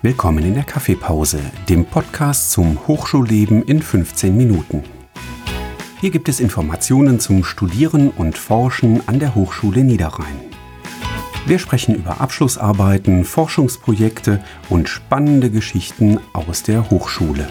Willkommen in der Kaffeepause, dem Podcast zum Hochschulleben in 15 Minuten. Hier gibt es Informationen zum Studieren und Forschen an der Hochschule Niederrhein. Wir sprechen über Abschlussarbeiten, Forschungsprojekte und spannende Geschichten aus der Hochschule.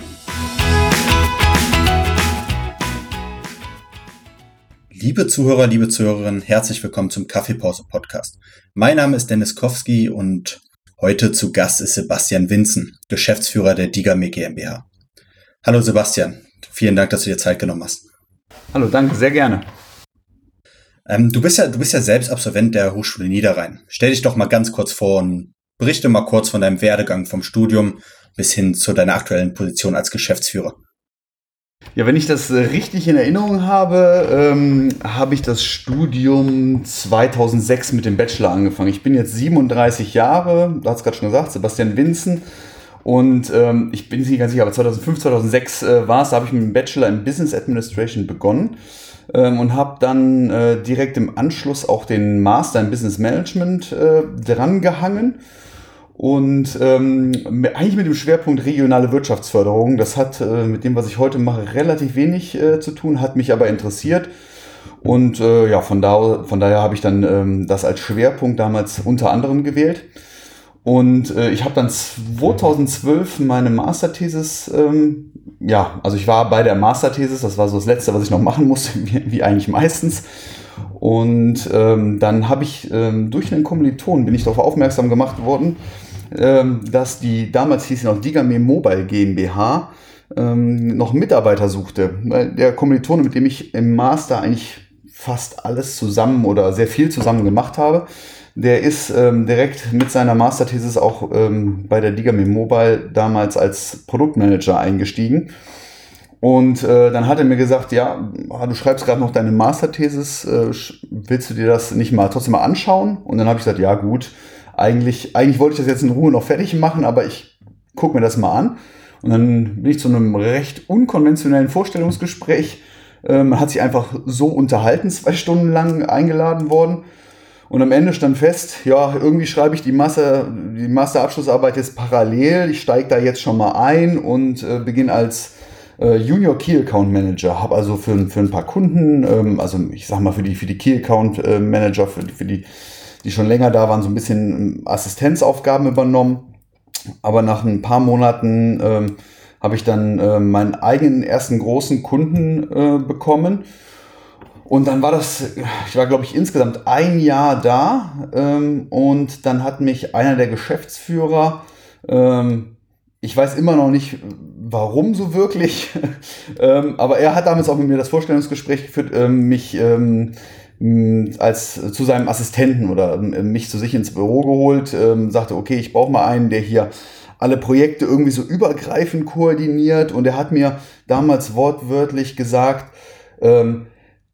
Liebe Zuhörer, liebe Zuhörerinnen, herzlich willkommen zum Kaffeepause Podcast. Mein Name ist Dennis Kowski und Heute zu Gast ist Sebastian Winzen, Geschäftsführer der Digame GmbH. Hallo Sebastian, vielen Dank, dass du dir Zeit genommen hast. Hallo, danke, sehr gerne. Ähm, du, bist ja, du bist ja selbst Absolvent der Hochschule Niederrhein. Stell dich doch mal ganz kurz vor und berichte mal kurz von deinem Werdegang vom Studium bis hin zu deiner aktuellen Position als Geschäftsführer. Ja, wenn ich das äh, richtig in Erinnerung habe, ähm, habe ich das Studium 2006 mit dem Bachelor angefangen. Ich bin jetzt 37 Jahre, du hast gerade schon gesagt, Sebastian Winzen. Und ähm, ich bin nicht ganz sicher, aber 2005, 2006 äh, war es, da habe ich mit dem Bachelor in Business Administration begonnen ähm, und habe dann äh, direkt im Anschluss auch den Master in Business Management äh, drangehangen und ähm, eigentlich mit dem Schwerpunkt regionale Wirtschaftsförderung. Das hat äh, mit dem, was ich heute mache, relativ wenig äh, zu tun, hat mich aber interessiert. Und äh, ja, von, da, von daher habe ich dann ähm, das als Schwerpunkt damals unter anderem gewählt. Und äh, ich habe dann 2012 meine Masterthesis, ähm, ja, also ich war bei der Masterthesis, das war so das Letzte, was ich noch machen musste, wie, wie eigentlich meistens. Und ähm, dann habe ich ähm, durch einen Kommiliton bin ich darauf aufmerksam gemacht worden, ähm, dass die, damals hieß sie noch Digame Mobile GmbH, ähm, noch Mitarbeiter suchte. Der Kommilitone, mit dem ich im Master eigentlich fast alles zusammen oder sehr viel zusammen gemacht habe, der ist ähm, direkt mit seiner Masterthesis auch ähm, bei der Digame Mobile damals als Produktmanager eingestiegen. Und äh, dann hat er mir gesagt, ja, du schreibst gerade noch deine Masterthesis, äh, willst du dir das nicht mal trotzdem mal anschauen? Und dann habe ich gesagt, ja gut, eigentlich, eigentlich wollte ich das jetzt in Ruhe noch fertig machen, aber ich gucke mir das mal an. Und dann bin ich zu einem recht unkonventionellen Vorstellungsgespräch. Ähm, man hat sich einfach so unterhalten, zwei Stunden lang eingeladen worden. Und am Ende stand fest, ja, irgendwie schreibe ich die, Master, die Masterabschlussarbeit jetzt parallel. Ich steige da jetzt schon mal ein und äh, beginne als äh, Junior Key Account Manager. Habe also für, für ein paar Kunden, ähm, also ich sag mal für die, für die Key Account äh, Manager, für, für die die schon länger da waren, so ein bisschen ähm, Assistenzaufgaben übernommen. Aber nach ein paar Monaten ähm, habe ich dann äh, meinen eigenen ersten großen Kunden äh, bekommen. Und dann war das, ich war glaube ich insgesamt ein Jahr da ähm, und dann hat mich einer der Geschäftsführer, ähm, ich weiß immer noch nicht, warum so wirklich, ähm, aber er hat damals auch mit mir das Vorstellungsgespräch geführt, ähm, mich ähm, als zu seinem Assistenten oder mich zu sich ins Büro geholt, ähm, sagte, okay, ich brauche mal einen, der hier alle Projekte irgendwie so übergreifend koordiniert. Und er hat mir damals wortwörtlich gesagt, ähm,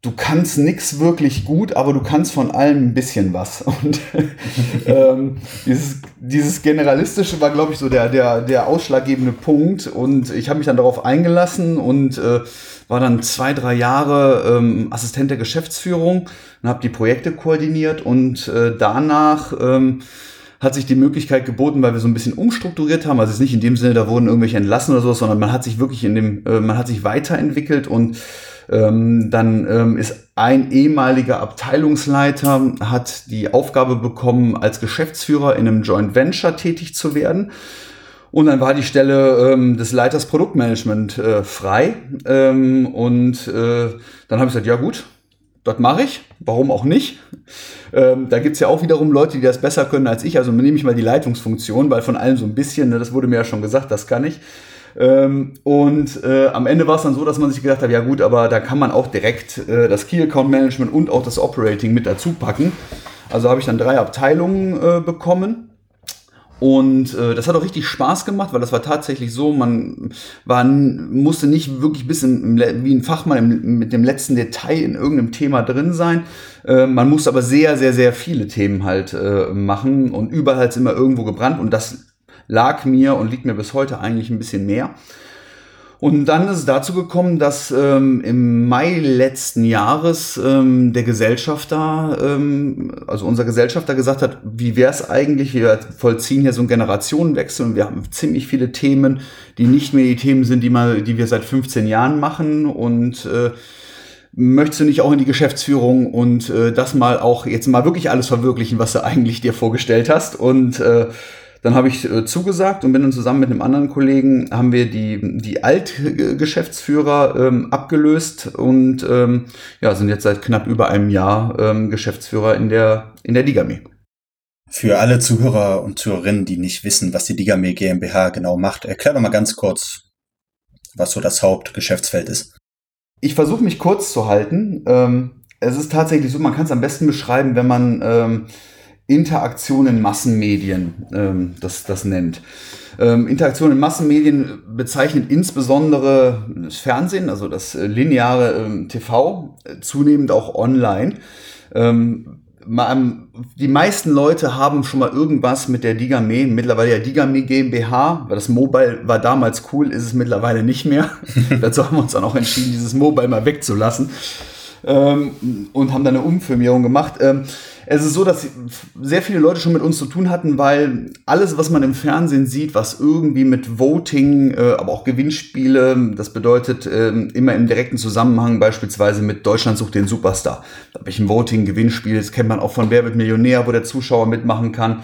du kannst nichts wirklich gut, aber du kannst von allem ein bisschen was. Und ähm, dieses, dieses Generalistische war, glaube ich, so der, der, der ausschlaggebende Punkt. Und ich habe mich dann darauf eingelassen und äh, war dann zwei, drei Jahre ähm, Assistent der Geschäftsführung und habe die Projekte koordiniert und äh, danach ähm, hat sich die Möglichkeit geboten, weil wir so ein bisschen umstrukturiert haben. Also es ist nicht in dem Sinne, da wurden irgendwelche entlassen oder so, sondern man hat sich wirklich in dem, äh, man hat sich weiterentwickelt und ähm, dann ähm, ist ein ehemaliger Abteilungsleiter, hat die Aufgabe bekommen, als Geschäftsführer in einem Joint Venture tätig zu werden. Und dann war die Stelle ähm, des Leiters Produktmanagement äh, frei. Ähm, und äh, dann habe ich gesagt, ja gut, das mache ich. Warum auch nicht? Ähm, da gibt's ja auch wiederum Leute, die das besser können als ich. Also nehme ich mal die Leitungsfunktion, weil von allem so ein bisschen, ne, das wurde mir ja schon gesagt, das kann ich. Ähm, und äh, am Ende war es dann so, dass man sich gedacht hat, ja gut, aber da kann man auch direkt äh, das Key Account Management und auch das Operating mit dazu packen. Also habe ich dann drei Abteilungen äh, bekommen. Und äh, das hat auch richtig Spaß gemacht, weil das war tatsächlich so, man war, musste nicht wirklich bis im, wie ein Fachmann im, mit dem letzten Detail in irgendeinem Thema drin sein. Äh, man musste aber sehr, sehr, sehr viele Themen halt äh, machen und überall hat immer irgendwo gebrannt und das lag mir und liegt mir bis heute eigentlich ein bisschen mehr. Und dann ist es dazu gekommen, dass ähm, im Mai letzten Jahres ähm, der Gesellschafter, ähm, also unser Gesellschafter gesagt hat, wie wäre es eigentlich, wir vollziehen hier so einen Generationenwechsel und wir haben ziemlich viele Themen, die nicht mehr die Themen sind, die, mal, die wir seit 15 Jahren machen. Und äh, möchtest du nicht auch in die Geschäftsführung und äh, das mal auch jetzt mal wirklich alles verwirklichen, was du eigentlich dir vorgestellt hast? Und äh, dann habe ich äh, zugesagt und bin dann zusammen mit einem anderen Kollegen, haben wir die, die Altgeschäftsführer ähm, abgelöst und ähm, ja, sind jetzt seit knapp über einem Jahr ähm, Geschäftsführer in der, in der Digame. Für alle Zuhörer und Zuhörerinnen, die nicht wissen, was die Digame GmbH genau macht, erklär doch mal ganz kurz, was so das Hauptgeschäftsfeld ist. Ich versuche mich kurz zu halten. Ähm, es ist tatsächlich so, man kann es am besten beschreiben, wenn man ähm, Interaktion in Massenmedien ähm, das, das nennt. Ähm, Interaktion in Massenmedien bezeichnet insbesondere das Fernsehen, also das äh, lineare ähm, TV, äh, zunehmend auch online. Ähm, die meisten Leute haben schon mal irgendwas mit der Digame, mittlerweile ja Digame GmbH, weil das Mobile war damals cool, ist es mittlerweile nicht mehr. Dazu haben wir uns dann auch entschieden, dieses Mobile mal wegzulassen ähm, und haben dann eine Umfirmierung gemacht. Ähm, es ist so, dass sehr viele Leute schon mit uns zu tun hatten, weil alles, was man im Fernsehen sieht, was irgendwie mit Voting, äh, aber auch Gewinnspiele, das bedeutet äh, immer im direkten Zusammenhang beispielsweise mit Deutschland sucht den Superstar. Da habe ich ein Voting, Gewinnspiel, das kennt man auch von Wer wird Millionär, wo der Zuschauer mitmachen kann.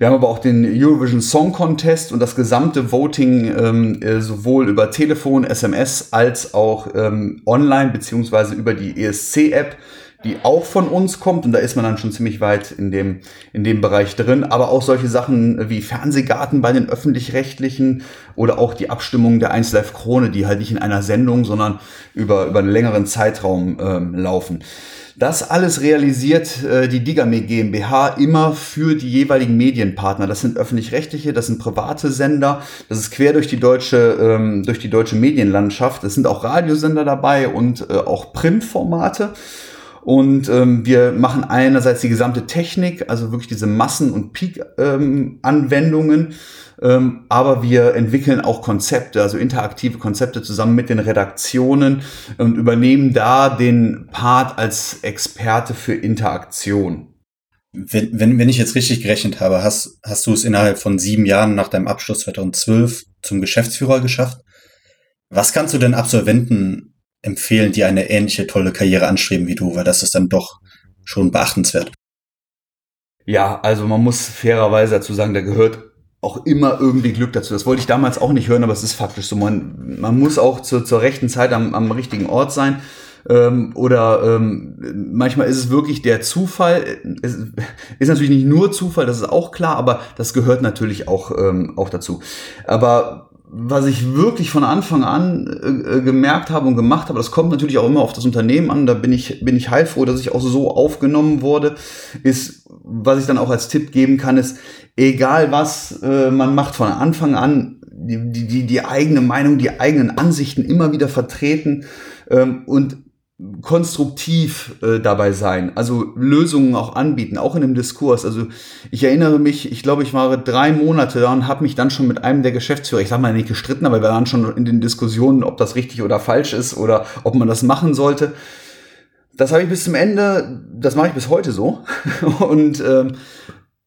Wir haben aber auch den Eurovision Song Contest und das gesamte Voting ähm, äh, sowohl über Telefon, SMS als auch ähm, online beziehungsweise über die ESC-App die auch von uns kommt und da ist man dann schon ziemlich weit in dem, in dem Bereich drin. Aber auch solche Sachen wie Fernsehgarten bei den öffentlich-rechtlichen oder auch die Abstimmung der 1 Live Krone, die halt nicht in einer Sendung, sondern über, über einen längeren Zeitraum ähm, laufen. Das alles realisiert äh, die Digame GmbH immer für die jeweiligen Medienpartner. Das sind öffentlich-rechtliche, das sind private Sender, das ist quer durch die deutsche, ähm, durch die deutsche Medienlandschaft. Es sind auch Radiosender dabei und äh, auch Printformate. Und ähm, wir machen einerseits die gesamte Technik, also wirklich diese Massen- und Peak-Anwendungen, ähm, ähm, aber wir entwickeln auch Konzepte, also interaktive Konzepte zusammen mit den Redaktionen und übernehmen da den Part als Experte für Interaktion. Wenn, wenn, wenn ich jetzt richtig gerechnet habe, hast, hast du es innerhalb von sieben Jahren nach deinem Abschluss 2012 zum Geschäftsführer geschafft. Was kannst du denn Absolventen empfehlen, die eine ähnliche tolle Karriere anstreben wie du, weil das ist dann doch schon beachtenswert. Ja, also man muss fairerweise dazu sagen, da gehört auch immer irgendwie Glück dazu. Das wollte ich damals auch nicht hören, aber es ist faktisch so. Man, man muss auch zu, zur rechten Zeit am, am richtigen Ort sein. Ähm, oder ähm, manchmal ist es wirklich der Zufall. Es ist natürlich nicht nur Zufall, das ist auch klar, aber das gehört natürlich auch, ähm, auch dazu. Aber was ich wirklich von Anfang an äh, äh, gemerkt habe und gemacht habe, das kommt natürlich auch immer auf das Unternehmen an, da bin ich, bin ich heilfroh, dass ich auch so aufgenommen wurde, ist, was ich dann auch als Tipp geben kann, ist, egal was äh, man macht von Anfang an, die, die, die eigene Meinung, die eigenen Ansichten immer wieder vertreten ähm, und konstruktiv äh, dabei sein, also Lösungen auch anbieten, auch in dem Diskurs. Also ich erinnere mich, ich glaube, ich war drei Monate da und habe mich dann schon mit einem der Geschäftsführer, ich sage mal nicht gestritten, aber wir waren schon in den Diskussionen, ob das richtig oder falsch ist oder ob man das machen sollte. Das habe ich bis zum Ende, das mache ich bis heute so. Und ähm,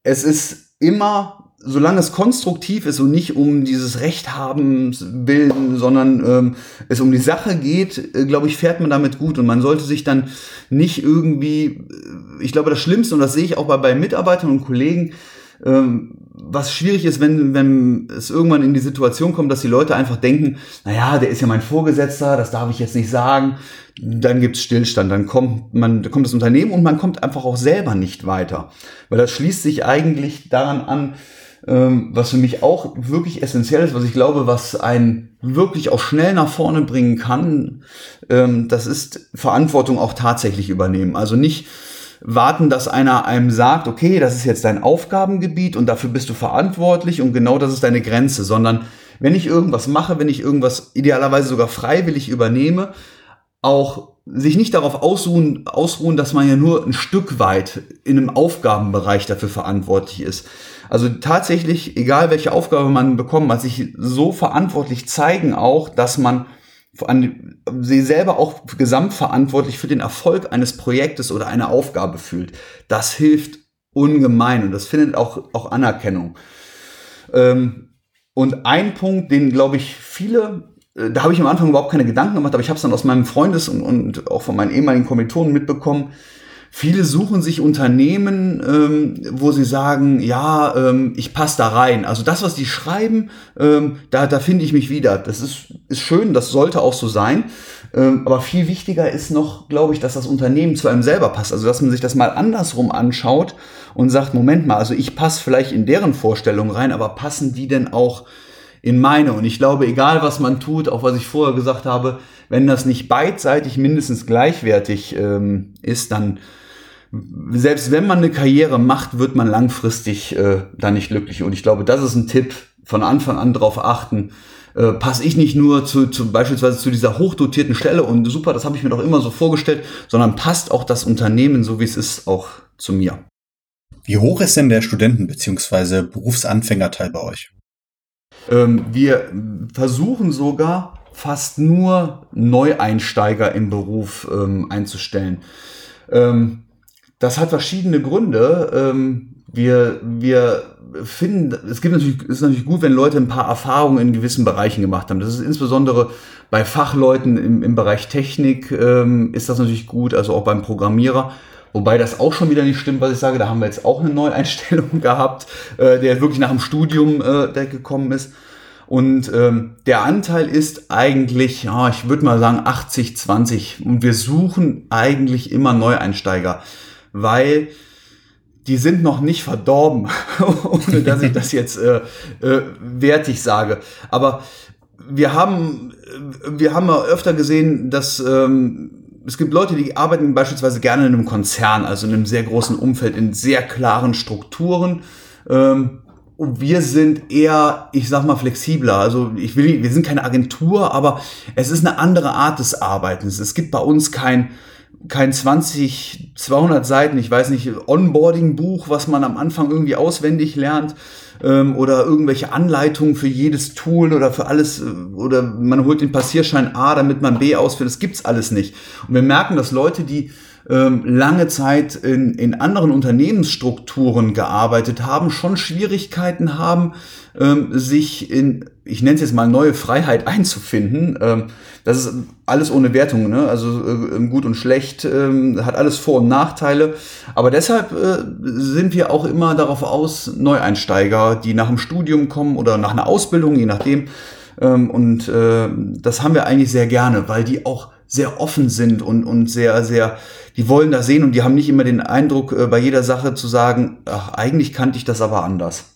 es ist immer solange es konstruktiv ist und nicht um dieses Recht haben willen, sondern ähm, es um die Sache geht, äh, glaube ich, fährt man damit gut und man sollte sich dann nicht irgendwie, äh, ich glaube, das Schlimmste und das sehe ich auch bei, bei Mitarbeitern und Kollegen, ähm, was schwierig ist, wenn, wenn es irgendwann in die Situation kommt, dass die Leute einfach denken, naja, der ist ja mein Vorgesetzter, das darf ich jetzt nicht sagen. Dann gibt's Stillstand, dann kommt man, kommt das Unternehmen und man kommt einfach auch selber nicht weiter. Weil das schließt sich eigentlich daran an, ähm, was für mich auch wirklich essentiell ist, was ich glaube, was einen wirklich auch schnell nach vorne bringen kann, ähm, das ist Verantwortung auch tatsächlich übernehmen. Also nicht warten, dass einer einem sagt, okay, das ist jetzt dein Aufgabengebiet und dafür bist du verantwortlich und genau das ist deine Grenze, sondern wenn ich irgendwas mache, wenn ich irgendwas idealerweise sogar freiwillig übernehme, auch sich nicht darauf ausruhen, ausruhen, dass man ja nur ein Stück weit in einem Aufgabenbereich dafür verantwortlich ist. Also tatsächlich, egal welche Aufgabe man bekommt, man sich so verantwortlich zeigen auch, dass man an, sie selber auch gesamtverantwortlich für den Erfolg eines Projektes oder einer Aufgabe fühlt. Das hilft ungemein und das findet auch, auch Anerkennung. Ähm, und ein Punkt, den glaube ich viele, da habe ich am Anfang überhaupt keine Gedanken gemacht, aber ich habe es dann aus meinem Freundes- und, und auch von meinen ehemaligen Kommilitonen mitbekommen, Viele suchen sich Unternehmen, ähm, wo sie sagen, ja, ähm, ich passe da rein. Also das, was die schreiben, ähm, da, da finde ich mich wieder. Das ist, ist schön, das sollte auch so sein. Ähm, aber viel wichtiger ist noch, glaube ich, dass das Unternehmen zu einem selber passt. Also dass man sich das mal andersrum anschaut und sagt, Moment mal, also ich passe vielleicht in deren Vorstellung rein, aber passen die denn auch in meine? Und ich glaube, egal was man tut, auch was ich vorher gesagt habe, wenn das nicht beidseitig mindestens gleichwertig ähm, ist, dann selbst wenn man eine Karriere macht, wird man langfristig äh, da nicht glücklich. Und ich glaube, das ist ein Tipp, von Anfang an darauf achten, äh, passe ich nicht nur zu, zu beispielsweise zu dieser hochdotierten Stelle und super, das habe ich mir doch immer so vorgestellt, sondern passt auch das Unternehmen, so wie es ist, auch zu mir. Wie hoch ist denn der Studenten- bzw. Berufsanfängerteil bei euch? Ähm, wir versuchen sogar fast nur Neueinsteiger im Beruf ähm, einzustellen. Ähm, das hat verschiedene Gründe. Ähm, wir, wir finden, es gibt natürlich, ist natürlich gut, wenn Leute ein paar Erfahrungen in gewissen Bereichen gemacht haben. Das ist insbesondere bei Fachleuten im, im Bereich Technik ähm, ist das natürlich gut, also auch beim Programmierer. Wobei das auch schon wieder nicht stimmt, was ich sage. Da haben wir jetzt auch eine Neueinstellung gehabt, äh, der wirklich nach dem Studium äh, der gekommen ist. Und ähm, der Anteil ist eigentlich, ja, ich würde mal sagen 80, 20. Und wir suchen eigentlich immer Neueinsteiger weil die sind noch nicht verdorben, ohne dass ich das jetzt äh, äh, wertig sage. Aber wir haben, wir haben öfter gesehen, dass ähm, es gibt Leute, die arbeiten beispielsweise gerne in einem Konzern, also in einem sehr großen Umfeld, in sehr klaren Strukturen. Ähm, wir sind eher, ich sag mal, flexibler. Also ich will, wir sind keine Agentur, aber es ist eine andere Art des Arbeitens. Es gibt bei uns kein kein 20, 200 Seiten, ich weiß nicht, Onboarding-Buch, was man am Anfang irgendwie auswendig lernt ähm, oder irgendwelche Anleitungen für jedes Tool oder für alles äh, oder man holt den Passierschein A, damit man B ausführt. Das gibt's alles nicht. Und wir merken, dass Leute, die ähm, lange Zeit in, in anderen Unternehmensstrukturen gearbeitet haben, schon Schwierigkeiten haben, ähm, sich in, ich nenne es jetzt mal neue Freiheit einzufinden. Ähm, das ist alles ohne Wertung, ne? also äh, gut und schlecht, äh, hat alles Vor- und Nachteile. Aber deshalb äh, sind wir auch immer darauf aus, Neueinsteiger, die nach dem Studium kommen oder nach einer Ausbildung, je nachdem. Ähm, und äh, das haben wir eigentlich sehr gerne, weil die auch sehr offen sind und, und sehr, sehr, die wollen das sehen und die haben nicht immer den Eindruck, äh, bei jeder Sache zu sagen, ach, eigentlich kannte ich das aber anders.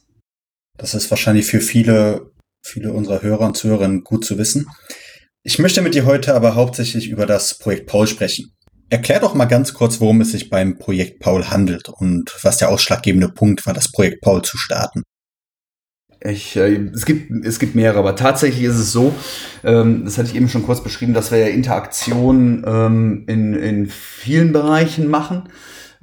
Das ist wahrscheinlich für viele, viele unserer Hörer und Zuhörerinnen gut zu wissen. Ich möchte mit dir heute aber hauptsächlich über das Projekt Paul sprechen. Erklär doch mal ganz kurz, worum es sich beim Projekt Paul handelt und was der ausschlaggebende Punkt war, das Projekt Paul zu starten. Ich, äh, es, gibt, es gibt mehrere, aber tatsächlich ist es so, ähm, das hatte ich eben schon kurz beschrieben, dass wir ja Interaktion ähm, in, in vielen Bereichen machen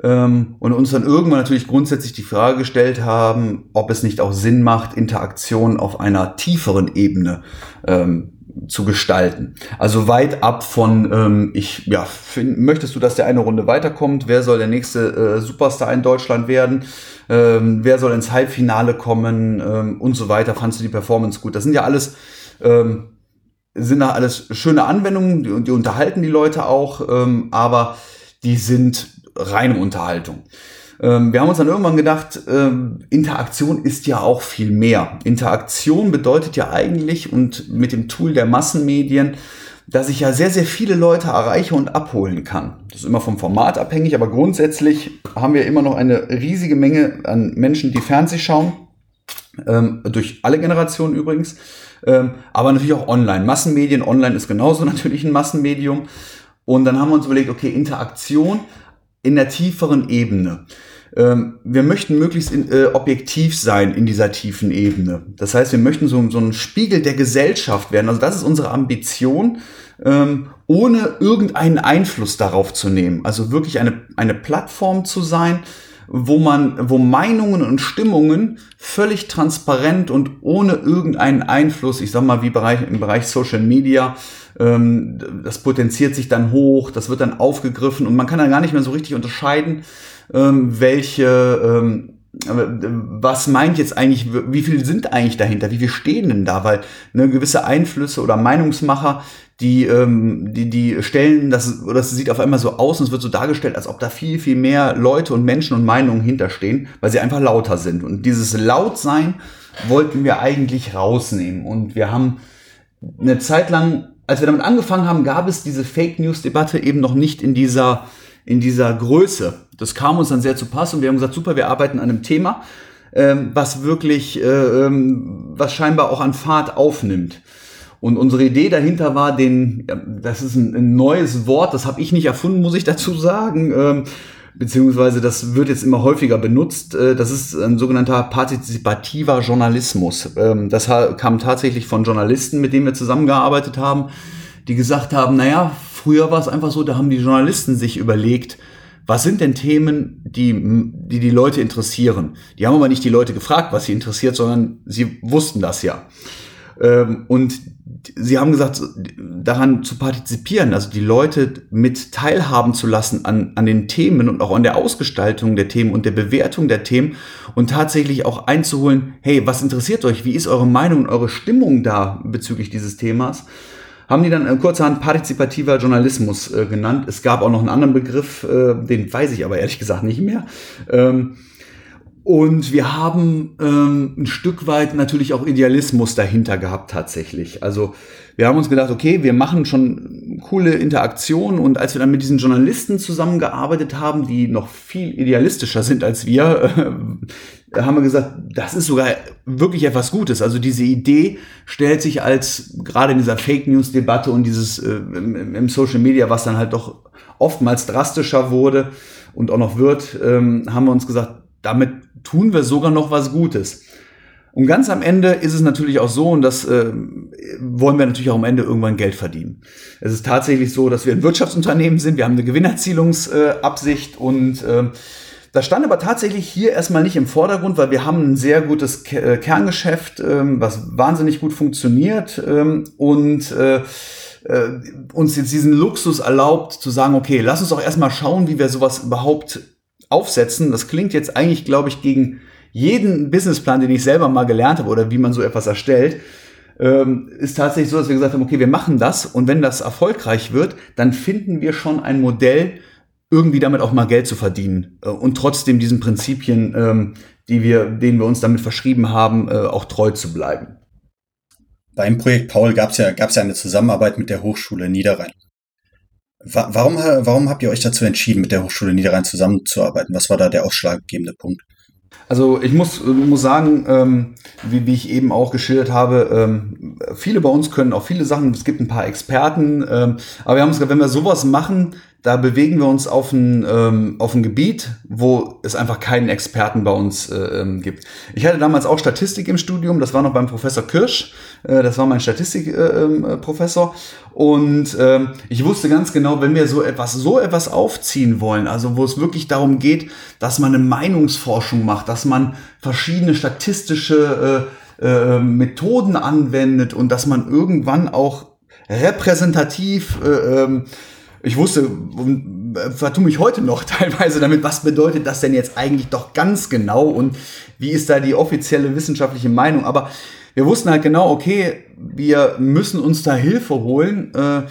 und uns dann irgendwann natürlich grundsätzlich die Frage gestellt haben, ob es nicht auch Sinn macht, Interaktion auf einer tieferen Ebene ähm, zu gestalten. Also weit ab von, ähm, ich, ja, find, möchtest du, dass der eine Runde weiterkommt? Wer soll der nächste äh, Superstar in Deutschland werden? Ähm, wer soll ins Halbfinale kommen? Ähm, und so weiter. Fandst du die Performance gut? Das sind ja alles, ähm, sind da alles schöne Anwendungen, die, die unterhalten die Leute auch, ähm, aber die sind reine Unterhaltung. Ähm, wir haben uns dann irgendwann gedacht, ähm, Interaktion ist ja auch viel mehr. Interaktion bedeutet ja eigentlich und mit dem Tool der Massenmedien, dass ich ja sehr, sehr viele Leute erreiche und abholen kann. Das ist immer vom Format abhängig, aber grundsätzlich haben wir immer noch eine riesige Menge an Menschen, die Fernseh schauen. Ähm, durch alle Generationen übrigens. Ähm, aber natürlich auch online. Massenmedien, online ist genauso natürlich ein Massenmedium. Und dann haben wir uns überlegt, okay, Interaktion in der tieferen Ebene. ähm, wir möchten möglichst in, äh, objektiv sein in dieser tiefen Ebene. Das heißt, wir möchten so, so ein Spiegel der Gesellschaft werden. Also das ist unsere Ambition, ähm, ohne irgendeinen Einfluss darauf zu nehmen. Also wirklich eine, eine Plattform zu sein, wo man, wo Meinungen und Stimmungen völlig transparent und ohne irgendeinen Einfluss, ich sag mal, wie Bereich, im Bereich Social Media, ähm, das potenziert sich dann hoch, das wird dann aufgegriffen und man kann dann gar nicht mehr so richtig unterscheiden, ähm, welche, ähm, was meint jetzt eigentlich, wie viel sind eigentlich dahinter, wie viel stehen denn da, weil ne, gewisse Einflüsse oder Meinungsmacher, die, ähm, die, die stellen das, das sieht auf einmal so aus und es wird so dargestellt, als ob da viel, viel mehr Leute und Menschen und Meinungen hinterstehen, weil sie einfach lauter sind. Und dieses Lautsein wollten wir eigentlich rausnehmen. Und wir haben eine Zeit lang, als wir damit angefangen haben, gab es diese Fake News Debatte eben noch nicht in dieser, in dieser Größe. Das kam uns dann sehr zu Pass und wir haben gesagt, super, wir arbeiten an einem Thema, ähm, was wirklich, äh, ähm, was scheinbar auch an Fahrt aufnimmt. Und unsere Idee dahinter war, den, das ist ein, ein neues Wort, das habe ich nicht erfunden, muss ich dazu sagen. Ähm, beziehungsweise das wird jetzt immer häufiger benutzt. Äh, das ist ein sogenannter partizipativer Journalismus. Ähm, das kam tatsächlich von Journalisten, mit denen wir zusammengearbeitet haben, die gesagt haben, naja, früher war es einfach so, da haben die Journalisten sich überlegt, was sind denn Themen, die, die die Leute interessieren? Die haben aber nicht die Leute gefragt, was sie interessiert, sondern sie wussten das ja. Ähm, und sie haben gesagt, daran zu partizipieren, also die Leute mit teilhaben zu lassen an, an den Themen und auch an der Ausgestaltung der Themen und der Bewertung der Themen und tatsächlich auch einzuholen, hey, was interessiert euch? Wie ist eure Meinung und eure Stimmung da bezüglich dieses Themas? Haben die dann kurzerhand partizipativer Journalismus äh, genannt. Es gab auch noch einen anderen Begriff, äh, den weiß ich aber ehrlich gesagt nicht mehr. Ähm, und wir haben ähm, ein Stück weit natürlich auch Idealismus dahinter gehabt tatsächlich. Also wir haben uns gedacht, okay, wir machen schon coole Interaktionen und als wir dann mit diesen Journalisten zusammengearbeitet haben, die noch viel idealistischer sind als wir, äh, haben wir gesagt, das ist sogar wirklich etwas Gutes. Also diese Idee stellt sich als gerade in dieser Fake News Debatte und dieses äh, im, im, Social Media, was dann halt doch oftmals drastischer wurde und auch noch wird, ähm, haben wir uns gesagt, damit tun wir sogar noch was Gutes. Und ganz am Ende ist es natürlich auch so, und das äh, wollen wir natürlich auch am Ende irgendwann Geld verdienen. Es ist tatsächlich so, dass wir ein Wirtschaftsunternehmen sind, wir haben eine Gewinnerzielungsabsicht äh, und äh, das stand aber tatsächlich hier erstmal nicht im Vordergrund, weil wir haben ein sehr gutes äh, Kerngeschäft, ähm, was wahnsinnig gut funktioniert ähm, und äh, äh, uns jetzt diesen Luxus erlaubt zu sagen, okay, lass uns doch erstmal schauen, wie wir sowas überhaupt aufsetzen. Das klingt jetzt eigentlich, glaube ich, gegen jeden Businessplan, den ich selber mal gelernt habe oder wie man so etwas erstellt, ähm, ist tatsächlich so, dass wir gesagt haben, okay, wir machen das und wenn das erfolgreich wird, dann finden wir schon ein Modell, irgendwie damit auch mal Geld zu verdienen äh, und trotzdem diesen Prinzipien, ähm, die wir, denen wir uns damit verschrieben haben, äh, auch treu zu bleiben. Beim Projekt Paul gab es ja, gab's ja eine Zusammenarbeit mit der Hochschule Niederrhein. Warum, warum habt ihr euch dazu entschieden, mit der Hochschule Niederrhein zusammenzuarbeiten? Was war da der ausschlaggebende Punkt? Also ich muss, muss sagen, ähm, wie, wie ich eben auch geschildert habe, ähm, viele bei uns können auch viele Sachen, es gibt ein paar Experten, ähm, aber wir haben uns gesagt, wenn wir sowas machen, da bewegen wir uns auf ein, ähm, auf ein Gebiet, wo es einfach keinen Experten bei uns äh, ähm, gibt. Ich hatte damals auch Statistik im Studium, das war noch beim Professor Kirsch, äh, das war mein Statistikprofessor. Äh, ähm, und äh, ich wusste ganz genau, wenn wir so etwas, so etwas aufziehen wollen, also wo es wirklich darum geht, dass man eine Meinungsforschung macht, dass man verschiedene statistische äh, äh, Methoden anwendet und dass man irgendwann auch repräsentativ äh, ähm, ich wusste, vertue mich heute noch teilweise damit, was bedeutet das denn jetzt eigentlich doch ganz genau und wie ist da die offizielle wissenschaftliche Meinung. Aber wir wussten halt genau, okay, wir müssen uns da Hilfe holen, äh,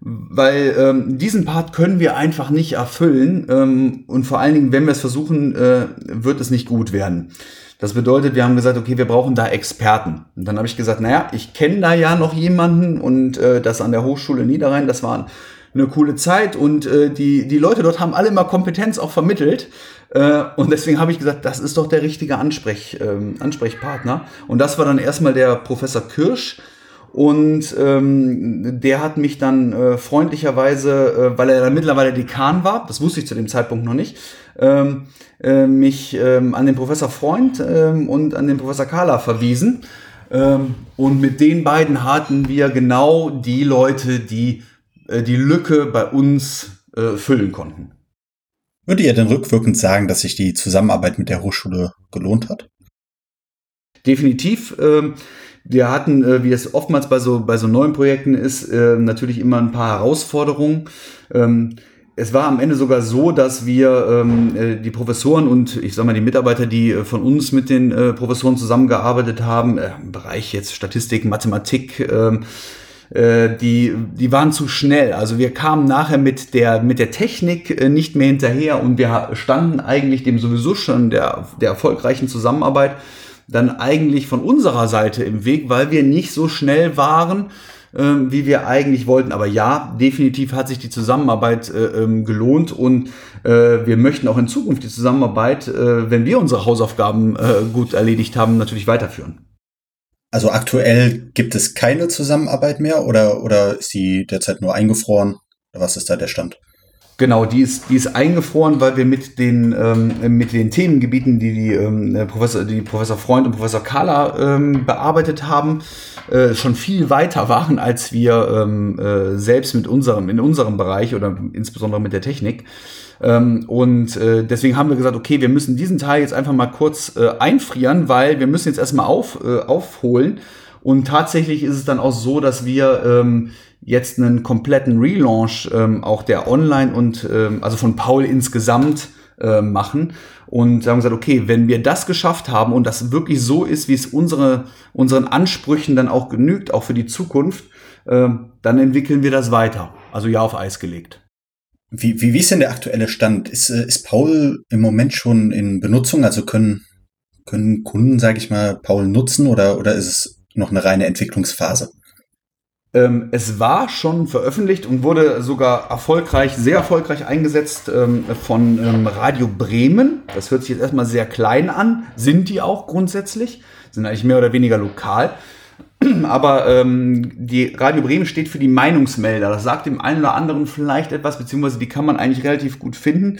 weil ähm, diesen Part können wir einfach nicht erfüllen ähm, und vor allen Dingen, wenn wir es versuchen, äh, wird es nicht gut werden. Das bedeutet, wir haben gesagt, okay, wir brauchen da Experten. Und dann habe ich gesagt, naja, ich kenne da ja noch jemanden und äh, das an der Hochschule Niederrhein, das war eine coole Zeit und äh, die, die Leute dort haben alle immer Kompetenz auch vermittelt. Äh, und deswegen habe ich gesagt, das ist doch der richtige Ansprech, ähm, Ansprechpartner. Und das war dann erstmal der Professor Kirsch. Und ähm, der hat mich dann äh, freundlicherweise, äh, weil er dann mittlerweile Dekan war, das wusste ich zu dem Zeitpunkt noch nicht, ähm, äh, mich ähm, an den Professor Freund ähm, und an den Professor Kahler verwiesen. Ähm, und mit den beiden hatten wir genau die Leute, die äh, die Lücke bei uns äh, füllen konnten. Würdet ihr denn rückwirkend sagen, dass sich die Zusammenarbeit mit der Hochschule gelohnt hat? Definitiv. Ähm, wir hatten, äh, wie es oftmals bei so, bei so neuen Projekten ist, äh, natürlich immer ein paar Herausforderungen. Ähm, es war am Ende sogar so, dass wir ähm, äh, die Professoren und ich sag mal die Mitarbeiter, die von uns mit den äh, Professoren zusammengearbeitet haben, im Bereich jetzt Statistik, Mathematik, äh, die, die waren zu schnell. Also wir kamen nachher mit der, mit der Technik äh, nicht mehr hinterher und wir standen eigentlich dem sowieso schon der, der erfolgreichen Zusammenarbeit dann eigentlich von unserer Seite im Weg, weil wir nicht so schnell waren, ähm, wie wir eigentlich wollten. Aber ja, definitiv hat sich die Zusammenarbeit äh, ähm, gelohnt und wir möchten auch in Zukunft die Zusammenarbeit, wenn wir unsere Hausaufgaben gut erledigt haben, natürlich weiterführen. Also aktuell gibt es keine Zusammenarbeit mehr oder, oder ist die derzeit nur eingefroren? Was ist da der Stand? Genau, die ist, die ist eingefroren, weil wir mit den, ähm, mit den Themengebieten, die die, ähm, Professor, die Professor Freund und Professor Kahler ähm, bearbeitet haben, äh, schon viel weiter waren, als wir ähm, äh, selbst mit unserem, in unserem Bereich oder insbesondere mit der Technik. Ähm, und äh, deswegen haben wir gesagt, okay, wir müssen diesen Teil jetzt einfach mal kurz äh, einfrieren, weil wir müssen jetzt erstmal auf, äh, aufholen. Und tatsächlich ist es dann auch so, dass wir ähm, jetzt einen kompletten Relaunch ähm, auch der Online und ähm, also von Paul insgesamt äh, machen und haben gesagt, okay, wenn wir das geschafft haben und das wirklich so ist, wie es unsere, unseren Ansprüchen dann auch genügt, auch für die Zukunft, äh, dann entwickeln wir das weiter. Also ja auf Eis gelegt. Wie, wie, wie ist denn der aktuelle Stand? Ist, äh, ist Paul im Moment schon in Benutzung? Also können, können Kunden, sage ich mal, Paul nutzen oder, oder ist es noch eine reine Entwicklungsphase? Ähm, es war schon veröffentlicht und wurde sogar erfolgreich, sehr erfolgreich eingesetzt ähm, von ähm, Radio Bremen. Das hört sich jetzt erstmal sehr klein an, sind die auch grundsätzlich, sind eigentlich mehr oder weniger lokal. Aber ähm, die Radio Bremen steht für die Meinungsmelder. Das sagt dem einen oder anderen vielleicht etwas, beziehungsweise die kann man eigentlich relativ gut finden.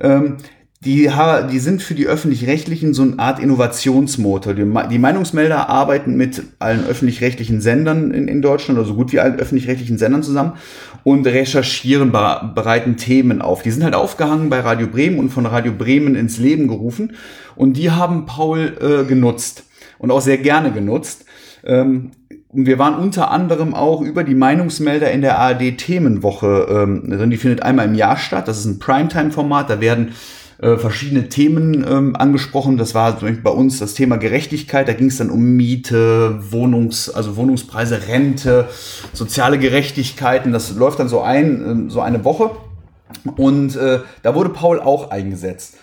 Ähm, die, die sind für die Öffentlich-Rechtlichen so eine Art Innovationsmotor. Die, die Meinungsmelder arbeiten mit allen öffentlich-rechtlichen Sendern in, in, Deutschland oder so gut wie allen öffentlich-rechtlichen Sendern zusammen und recherchieren, bereiten Themen auf. Die sind halt aufgehangen bei Radio Bremen und von Radio Bremen ins Leben gerufen und die haben Paul äh, genutzt und auch sehr gerne genutzt. Ähm, wir waren unter anderem auch über die Meinungsmelder in der ARD Themenwoche ähm, Die findet einmal im Jahr statt. Das ist ein Primetime-Format. Da werden äh, verschiedene Themen ähm, angesprochen. Das war bei uns das Thema Gerechtigkeit. Da ging es dann um Miete, Wohnungs, also Wohnungspreise, Rente, soziale Gerechtigkeiten. Das läuft dann so ein, äh, so eine Woche. Und äh, da wurde Paul auch eingesetzt.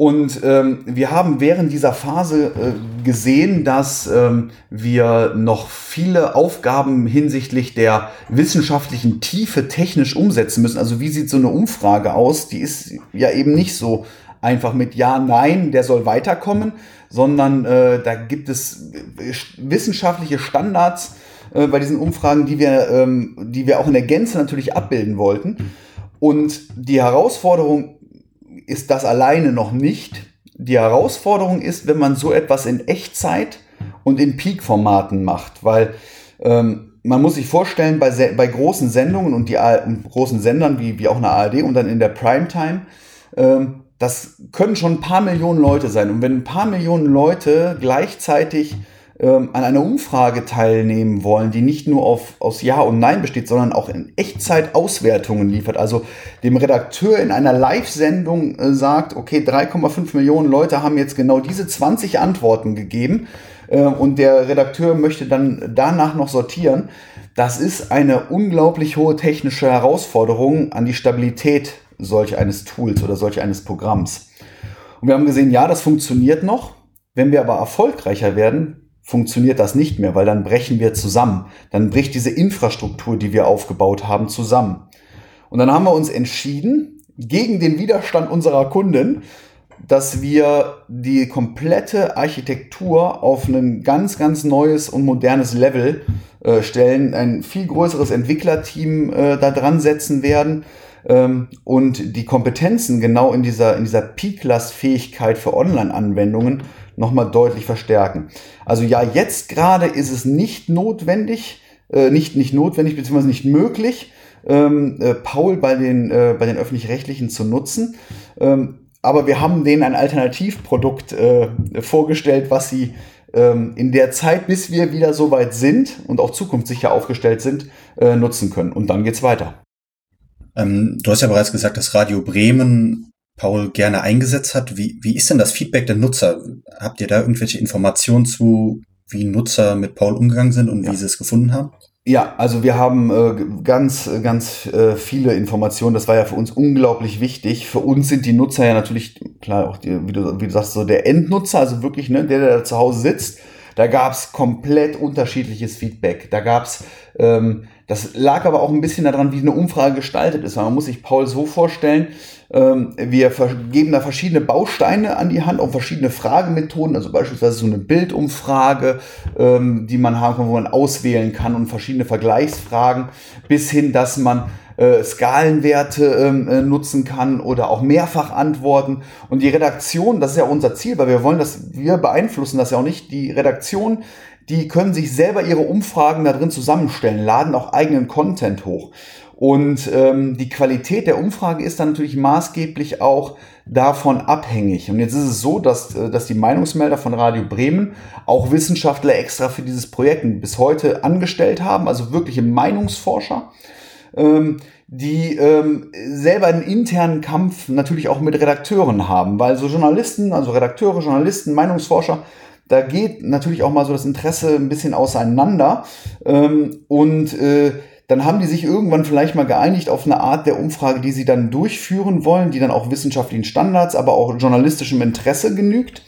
Und ähm, wir haben während dieser Phase äh, gesehen, dass ähm, wir noch viele Aufgaben hinsichtlich der wissenschaftlichen Tiefe technisch umsetzen müssen. Also wie sieht so eine Umfrage aus? Die ist ja eben nicht so einfach mit Ja, Nein, der soll weiterkommen, sondern äh, da gibt es äh, wissenschaftliche Standards äh, bei diesen Umfragen, die wir, ähm, die wir auch in der Gänze natürlich abbilden wollten. Und die Herausforderung ist das alleine noch nicht. Die Herausforderung ist, wenn man so etwas in Echtzeit und in Peak-Formaten macht, weil ähm, man muss sich vorstellen, bei, bei großen Sendungen und die großen Sendern wie, wie auch eine ARD und dann in der Primetime, ähm, das können schon ein paar Millionen Leute sein. Und wenn ein paar Millionen Leute gleichzeitig ähm, an einer Umfrage teilnehmen wollen, die nicht nur auf, aus Ja und Nein besteht, sondern auch in Echtzeit Auswertungen liefert. Also dem Redakteur in einer Live-Sendung äh, sagt, okay, 3,5 Millionen Leute haben jetzt genau diese 20 Antworten gegeben äh, und der Redakteur möchte dann danach noch sortieren. Das ist eine unglaublich hohe technische Herausforderung an die Stabilität solch eines Tools oder solch eines Programms. Und wir haben gesehen, ja, das funktioniert noch. Wenn wir aber erfolgreicher werden, funktioniert das nicht mehr, weil dann brechen wir zusammen. Dann bricht diese Infrastruktur, die wir aufgebaut haben, zusammen. Und dann haben wir uns entschieden, gegen den Widerstand unserer Kunden, dass wir die komplette Architektur auf ein ganz, ganz neues und modernes Level äh, Stellen ein viel größeres Entwicklerteam äh, da dran setzen werden und die Kompetenzen genau in dieser, in dieser P-Class-Fähigkeit für Online-Anwendungen nochmal deutlich verstärken. Also ja, jetzt gerade ist es nicht notwendig, äh, nicht, nicht notwendig, beziehungsweise nicht möglich, ähm, äh, Paul bei den, äh, bei den öffentlich-rechtlichen zu nutzen. Ähm, aber wir haben denen ein Alternativprodukt äh, vorgestellt, was sie ähm, in der Zeit, bis wir wieder so weit sind und auch zukunftssicher aufgestellt sind, äh, nutzen können. Und dann geht's weiter. Ähm, du hast ja bereits gesagt, dass Radio Bremen Paul gerne eingesetzt hat. Wie, wie ist denn das Feedback der Nutzer? Habt ihr da irgendwelche Informationen zu, wie Nutzer mit Paul umgegangen sind und ja. wie sie es gefunden haben? Ja, also wir haben äh, ganz, ganz äh, viele Informationen. Das war ja für uns unglaublich wichtig. Für uns sind die Nutzer ja natürlich, klar, auch die, wie, du, wie du sagst, so der Endnutzer, also wirklich, ne, der, der zu Hause sitzt. Da gab's komplett unterschiedliches Feedback. Da gab's ähm, das lag aber auch ein bisschen daran, wie eine Umfrage gestaltet ist. Man muss sich Paul so vorstellen, ähm, wir geben da verschiedene Bausteine an die Hand, auch verschiedene Fragemethoden, also beispielsweise so eine Bildumfrage, ähm, die man haben kann, wo man auswählen kann und verschiedene Vergleichsfragen, bis hin, dass man äh, Skalenwerte ähm, äh, nutzen kann oder auch mehrfach antworten. Und die Redaktion, das ist ja unser Ziel, weil wir wollen, dass wir beeinflussen das ja auch nicht. Die Redaktion die können sich selber ihre Umfragen da drin zusammenstellen, laden auch eigenen Content hoch. Und ähm, die Qualität der Umfrage ist dann natürlich maßgeblich auch davon abhängig. Und jetzt ist es so, dass, äh, dass die Meinungsmelder von Radio Bremen auch Wissenschaftler extra für dieses Projekt bis heute angestellt haben, also wirkliche Meinungsforscher, ähm, die ähm, selber einen internen Kampf natürlich auch mit Redakteuren haben, weil so Journalisten, also Redakteure, Journalisten, Meinungsforscher, da geht natürlich auch mal so das Interesse ein bisschen auseinander. Ähm, und äh, dann haben die sich irgendwann vielleicht mal geeinigt auf eine Art der Umfrage, die sie dann durchführen wollen, die dann auch wissenschaftlichen Standards, aber auch journalistischem Interesse genügt.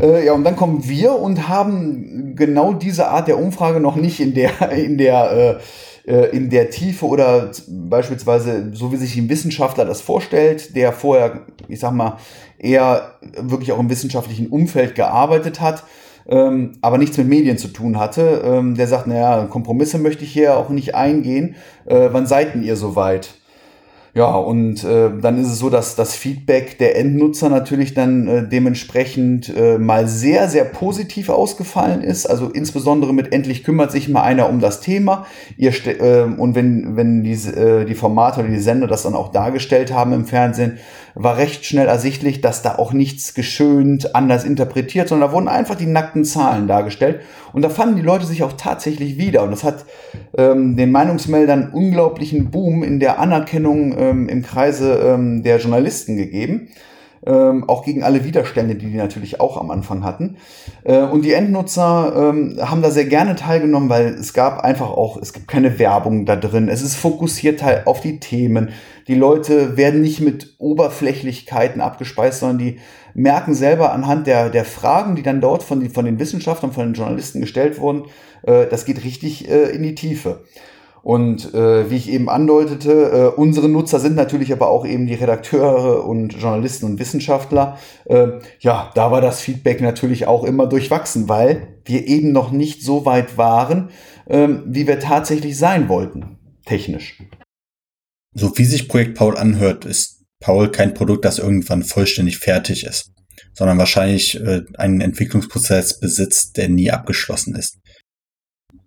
Äh, ja, und dann kommen wir und haben genau diese Art der Umfrage noch nicht in der, in der, äh, äh in der Tiefe oder beispielsweise so wie sich ein Wissenschaftler das vorstellt, der vorher, ich sag mal, eher wirklich auch im wissenschaftlichen Umfeld gearbeitet hat, ähm, aber nichts mit Medien zu tun hatte, ähm, der sagt, naja, Kompromisse möchte ich hier auch nicht eingehen. Äh, wann seid denn ihr soweit? Ja, und äh, dann ist es so, dass das Feedback der Endnutzer natürlich dann äh, dementsprechend äh, mal sehr, sehr positiv ausgefallen ist. Also insbesondere mit endlich kümmert sich mal einer um das Thema. Ihr äh, und wenn, wenn die, äh, die Formate oder die Sender das dann auch dargestellt haben im Fernsehen, war recht schnell ersichtlich, dass da auch nichts geschönt, anders interpretiert, sondern da wurden einfach die nackten Zahlen dargestellt. Und da fanden die Leute sich auch tatsächlich wieder. Und das hat ähm, den Meinungsmeldern unglaublichen Boom in der Anerkennung ähm, im Kreise ähm, der Journalisten gegeben. Ähm, auch gegen alle Widerstände, die die natürlich auch am Anfang hatten. Äh, und die Endnutzer ähm, haben da sehr gerne teilgenommen, weil es gab einfach auch, es gibt keine Werbung da drin. Es ist fokussiert halt auf die Themen. Die Leute werden nicht mit Oberflächlichkeiten abgespeist, sondern die merken selber anhand der, der Fragen, die dann dort von, die, von den Wissenschaftlern, von den Journalisten gestellt wurden, äh, das geht richtig äh, in die Tiefe. Und äh, wie ich eben andeutete, äh, unsere Nutzer sind natürlich aber auch eben die Redakteure und Journalisten und Wissenschaftler. Äh, ja, da war das Feedback natürlich auch immer durchwachsen, weil wir eben noch nicht so weit waren, äh, wie wir tatsächlich sein wollten, technisch. So wie sich Projekt Paul anhört, ist Paul kein Produkt, das irgendwann vollständig fertig ist, sondern wahrscheinlich äh, einen Entwicklungsprozess besitzt, der nie abgeschlossen ist.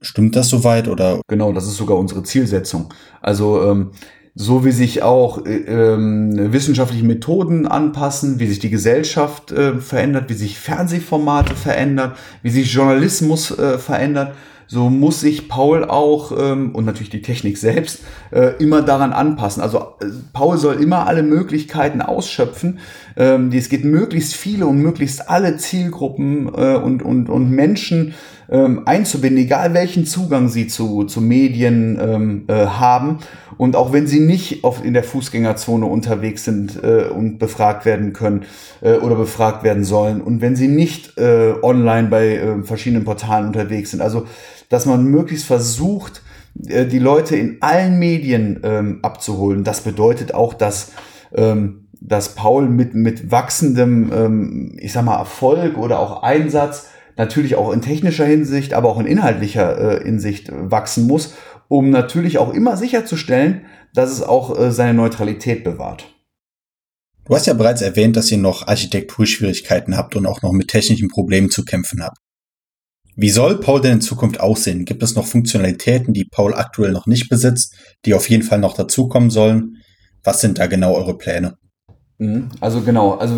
Stimmt das soweit oder? Genau, das ist sogar unsere Zielsetzung. Also ähm, so wie sich auch äh, ähm, wissenschaftliche Methoden anpassen, wie sich die Gesellschaft äh, verändert, wie sich Fernsehformate verändern, wie sich Journalismus äh, verändert, so muss sich Paul auch ähm, und natürlich die Technik selbst äh, immer daran anpassen. Also äh, Paul soll immer alle Möglichkeiten ausschöpfen. Ähm, die, es geht möglichst viele und möglichst alle Zielgruppen äh, und, und, und Menschen ähm, einzubinden, egal welchen Zugang sie zu, zu Medien ähm, äh, haben. Und auch wenn sie nicht auf, in der Fußgängerzone unterwegs sind äh, und befragt werden können äh, oder befragt werden sollen. Und wenn sie nicht äh, online bei äh, verschiedenen Portalen unterwegs sind. Also, dass man möglichst versucht, äh, die Leute in allen Medien ähm, abzuholen. Das bedeutet auch, dass ähm, dass Paul mit, mit wachsendem, ähm, ich sag mal, Erfolg oder auch Einsatz natürlich auch in technischer Hinsicht, aber auch in inhaltlicher äh, Hinsicht wachsen muss, um natürlich auch immer sicherzustellen, dass es auch äh, seine Neutralität bewahrt. Du hast ja bereits erwähnt, dass ihr noch Architekturschwierigkeiten habt und auch noch mit technischen Problemen zu kämpfen habt. Wie soll Paul denn in Zukunft aussehen? Gibt es noch Funktionalitäten, die Paul aktuell noch nicht besitzt, die auf jeden Fall noch dazukommen sollen? Was sind da genau eure Pläne? Mhm. Also genau, also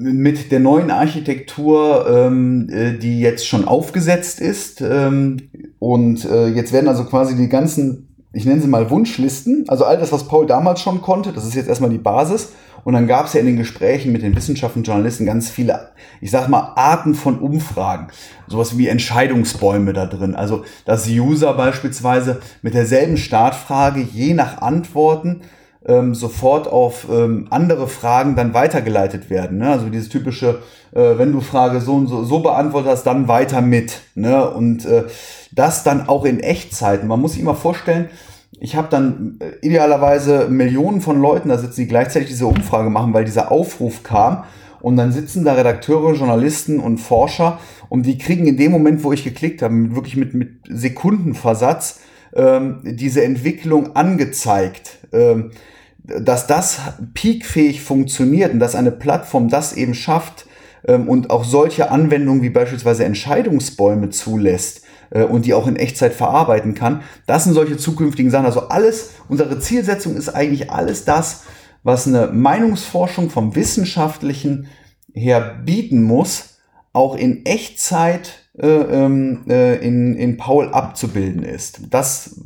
mit der neuen Architektur, ähm, äh, die jetzt schon aufgesetzt ist ähm, und äh, jetzt werden also quasi die ganzen, ich nenne sie mal Wunschlisten, also all das, was Paul damals schon konnte, das ist jetzt erstmal die Basis und dann gab es ja in den Gesprächen mit den Wissenschaften Journalisten ganz viele, ich sag mal, Arten von Umfragen. Sowas wie Entscheidungsbäume da drin. Also, dass User beispielsweise mit derselben Startfrage je nach Antworten ähm, sofort auf ähm, andere Fragen dann weitergeleitet werden. Ne? Also dieses typische, äh, wenn du Frage so und so, so beantwortet dann weiter mit. Ne? Und äh, das dann auch in Echtzeit. Man muss sich immer vorstellen, ich habe dann äh, idealerweise Millionen von Leuten da sitzen, die gleichzeitig diese Umfrage machen, weil dieser Aufruf kam. Und dann sitzen da Redakteure, Journalisten und Forscher und die kriegen in dem Moment, wo ich geklickt habe, wirklich mit, mit Sekundenversatz ähm, diese Entwicklung angezeigt. Ähm, dass das peakfähig funktioniert und dass eine Plattform das eben schafft ähm, und auch solche Anwendungen wie beispielsweise Entscheidungsbäume zulässt, äh, und die auch in Echtzeit verarbeiten kann. Das sind solche zukünftigen Sachen. Also alles, unsere Zielsetzung ist eigentlich alles das, was eine Meinungsforschung vom Wissenschaftlichen her bieten muss, auch in Echtzeit äh, ähm, äh, in, in Paul abzubilden ist. Das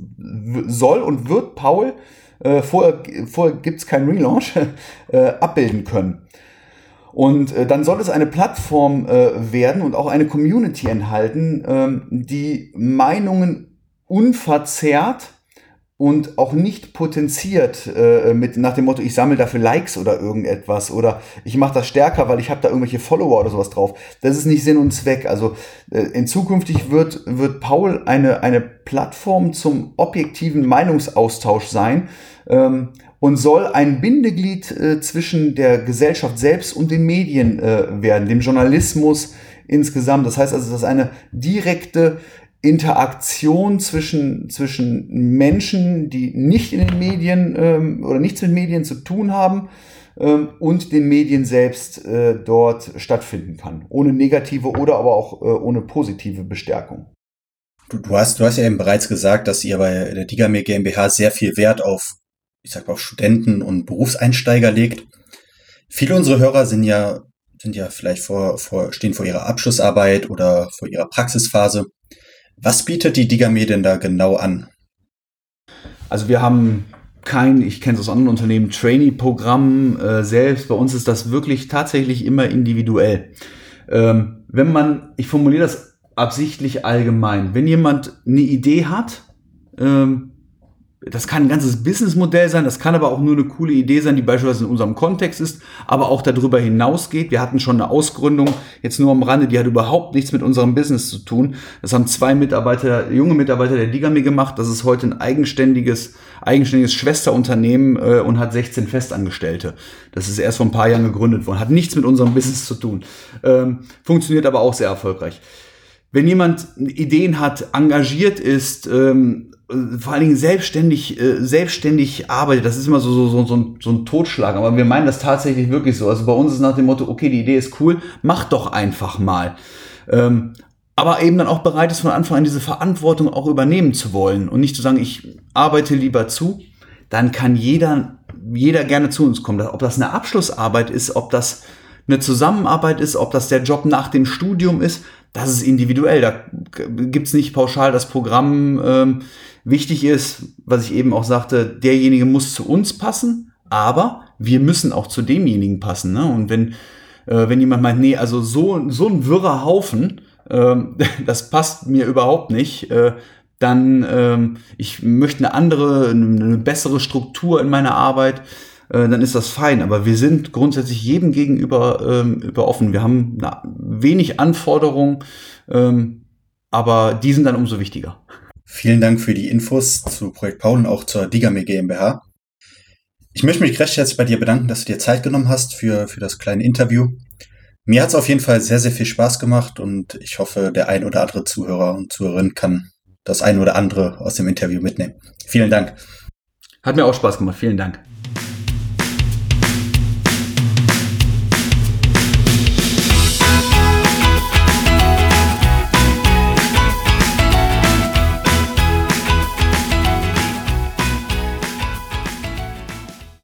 soll und wird Paul, äh, vorher, vorher gibt es keinen Relaunch, äh, abbilden können. Und äh, dann soll es eine Plattform äh, werden und auch eine Community enthalten, ähm, die Meinungen unverzerrt und auch nicht potenziert äh, mit nach dem Motto, ich sammle dafür Likes oder irgendetwas oder ich mache das stärker, weil ich habe da irgendwelche Follower oder sowas drauf. Das ist nicht Sinn und Zweck. Also äh, in zukünftig wird, wird Paul eine, eine Plattform zum objektiven Meinungsaustausch sein. Ähm, und soll ein Bindeglied äh, zwischen der Gesellschaft selbst und den Medien äh, werden, dem Journalismus insgesamt. Das heißt also, dass eine direkte Interaktion zwischen, zwischen Menschen, die nicht in den Medien ähm, oder nichts mit Medien zu tun haben, ähm, und den Medien selbst äh, dort stattfinden kann. Ohne negative oder aber auch äh, ohne positive Bestärkung. Du, du, hast, du hast ja eben bereits gesagt, dass ihr bei der Digamir GmbH sehr viel Wert auf ich sag mal, auf Studenten und Berufseinsteiger legt. Viele unserer Hörer sind ja, sind ja vielleicht vor, vor, stehen vor ihrer Abschlussarbeit oder vor ihrer Praxisphase. Was bietet die Digame denn da genau an? Also wir haben kein, ich kenne es aus anderen Unternehmen, Trainee-Programm äh, selbst. Bei uns ist das wirklich tatsächlich immer individuell. Ähm, wenn man, ich formuliere das absichtlich allgemein, wenn jemand eine Idee hat, ähm, das kann ein ganzes Businessmodell sein, das kann aber auch nur eine coole Idee sein, die beispielsweise in unserem Kontext ist, aber auch darüber hinausgeht. Wir hatten schon eine Ausgründung, jetzt nur am Rande, die hat überhaupt nichts mit unserem Business zu tun. Das haben zwei Mitarbeiter, junge Mitarbeiter der Digami gemacht. Das ist heute ein eigenständiges, eigenständiges Schwesterunternehmen äh, und hat 16 Festangestellte. Das ist erst vor ein paar Jahren gegründet worden, hat nichts mit unserem Business zu tun. Ähm, funktioniert aber auch sehr erfolgreich. Wenn jemand Ideen hat, engagiert ist, ähm, vor allen Dingen selbstständig, äh, selbstständig arbeitet, das ist immer so, so, so, so, ein, so ein Totschlag. Aber wir meinen das tatsächlich wirklich so. Also bei uns ist nach dem Motto, okay, die Idee ist cool, mach doch einfach mal. Ähm, aber eben dann auch bereit ist, von Anfang an diese Verantwortung auch übernehmen zu wollen und nicht zu sagen, ich arbeite lieber zu, dann kann jeder, jeder gerne zu uns kommen. Ob das eine Abschlussarbeit ist, ob das eine Zusammenarbeit ist, ob das der Job nach dem Studium ist, das ist individuell. Da gibt's nicht pauschal das Programm. Ähm, wichtig ist, was ich eben auch sagte, derjenige muss zu uns passen, aber wir müssen auch zu demjenigen passen. Ne? Und wenn, äh, wenn jemand meint, nee, also so, so ein wirrer Haufen, ähm, das passt mir überhaupt nicht, äh, dann ähm, ich möchte eine andere, eine bessere Struktur in meiner Arbeit, äh, dann ist das fein. Aber wir sind grundsätzlich jedem gegenüber ähm, über offen. Wir haben na, wenig Anforderungen, ähm, aber die sind dann umso wichtiger. Vielen Dank für die Infos zu Projekt Paul und auch zur Digame GmbH. Ich möchte mich recht herzlich bei dir bedanken, dass du dir Zeit genommen hast für, für das kleine Interview. Mir hat es auf jeden Fall sehr, sehr viel Spaß gemacht und ich hoffe, der ein oder andere Zuhörer und Zuhörerin kann das ein oder andere aus dem Interview mitnehmen. Vielen Dank. Hat mir auch Spaß gemacht. Vielen Dank.